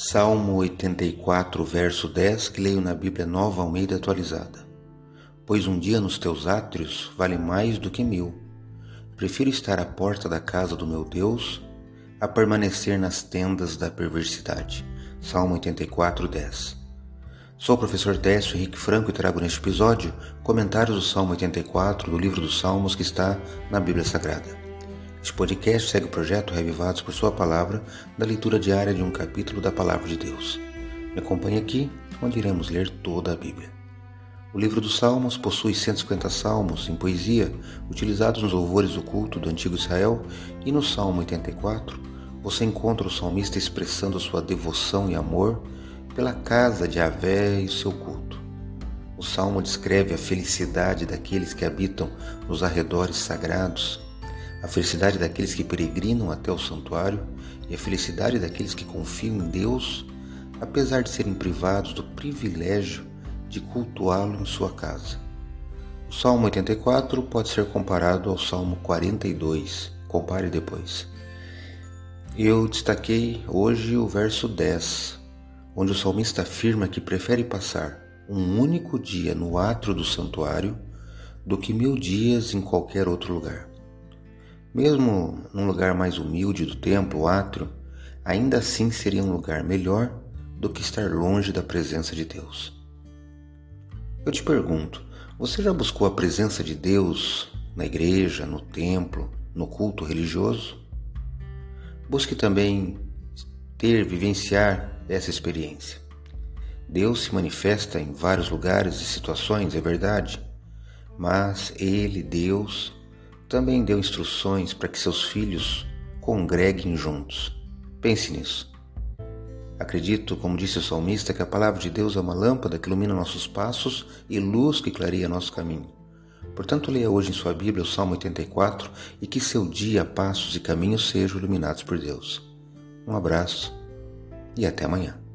Salmo 84, verso 10, que leio na Bíblia Nova Almeida atualizada. Pois um dia nos teus átrios vale mais do que mil. Prefiro estar à porta da casa do meu Deus a permanecer nas tendas da perversidade. Salmo 84, 10. Sou o professor Décio Henrique Franco e trago neste episódio comentários do Salmo 84 do livro dos Salmos que está na Bíblia Sagrada. Este podcast segue o projeto Revivados por Sua Palavra, da leitura diária de um capítulo da Palavra de Deus. Me acompanhe aqui, onde iremos ler toda a Bíblia. O livro dos Salmos possui 150 salmos em poesia, utilizados nos louvores do culto do antigo Israel, e no Salmo 84 você encontra o salmista expressando sua devoção e amor pela casa de Avé e seu culto. O salmo descreve a felicidade daqueles que habitam nos arredores sagrados a felicidade daqueles que peregrinam até o santuário e a felicidade daqueles que confiam em Deus, apesar de serem privados do privilégio de cultuá-lo em sua casa. O Salmo 84 pode ser comparado ao Salmo 42. Compare depois. Eu destaquei hoje o verso 10, onde o salmista afirma que prefere passar um único dia no átrio do santuário do que mil dias em qualquer outro lugar. Mesmo num lugar mais humilde do templo, o átrio, ainda assim seria um lugar melhor do que estar longe da presença de Deus. Eu te pergunto, você já buscou a presença de Deus na igreja, no templo, no culto religioso? Busque também ter, vivenciar essa experiência. Deus se manifesta em vários lugares e situações, é verdade, mas Ele, Deus, também deu instruções para que seus filhos congreguem juntos. Pense nisso. Acredito, como disse o salmista, que a palavra de Deus é uma lâmpada que ilumina nossos passos e luz que clareia nosso caminho. Portanto, leia hoje em sua Bíblia o Salmo 84 e que seu dia, passos e caminhos sejam iluminados por Deus. Um abraço e até amanhã.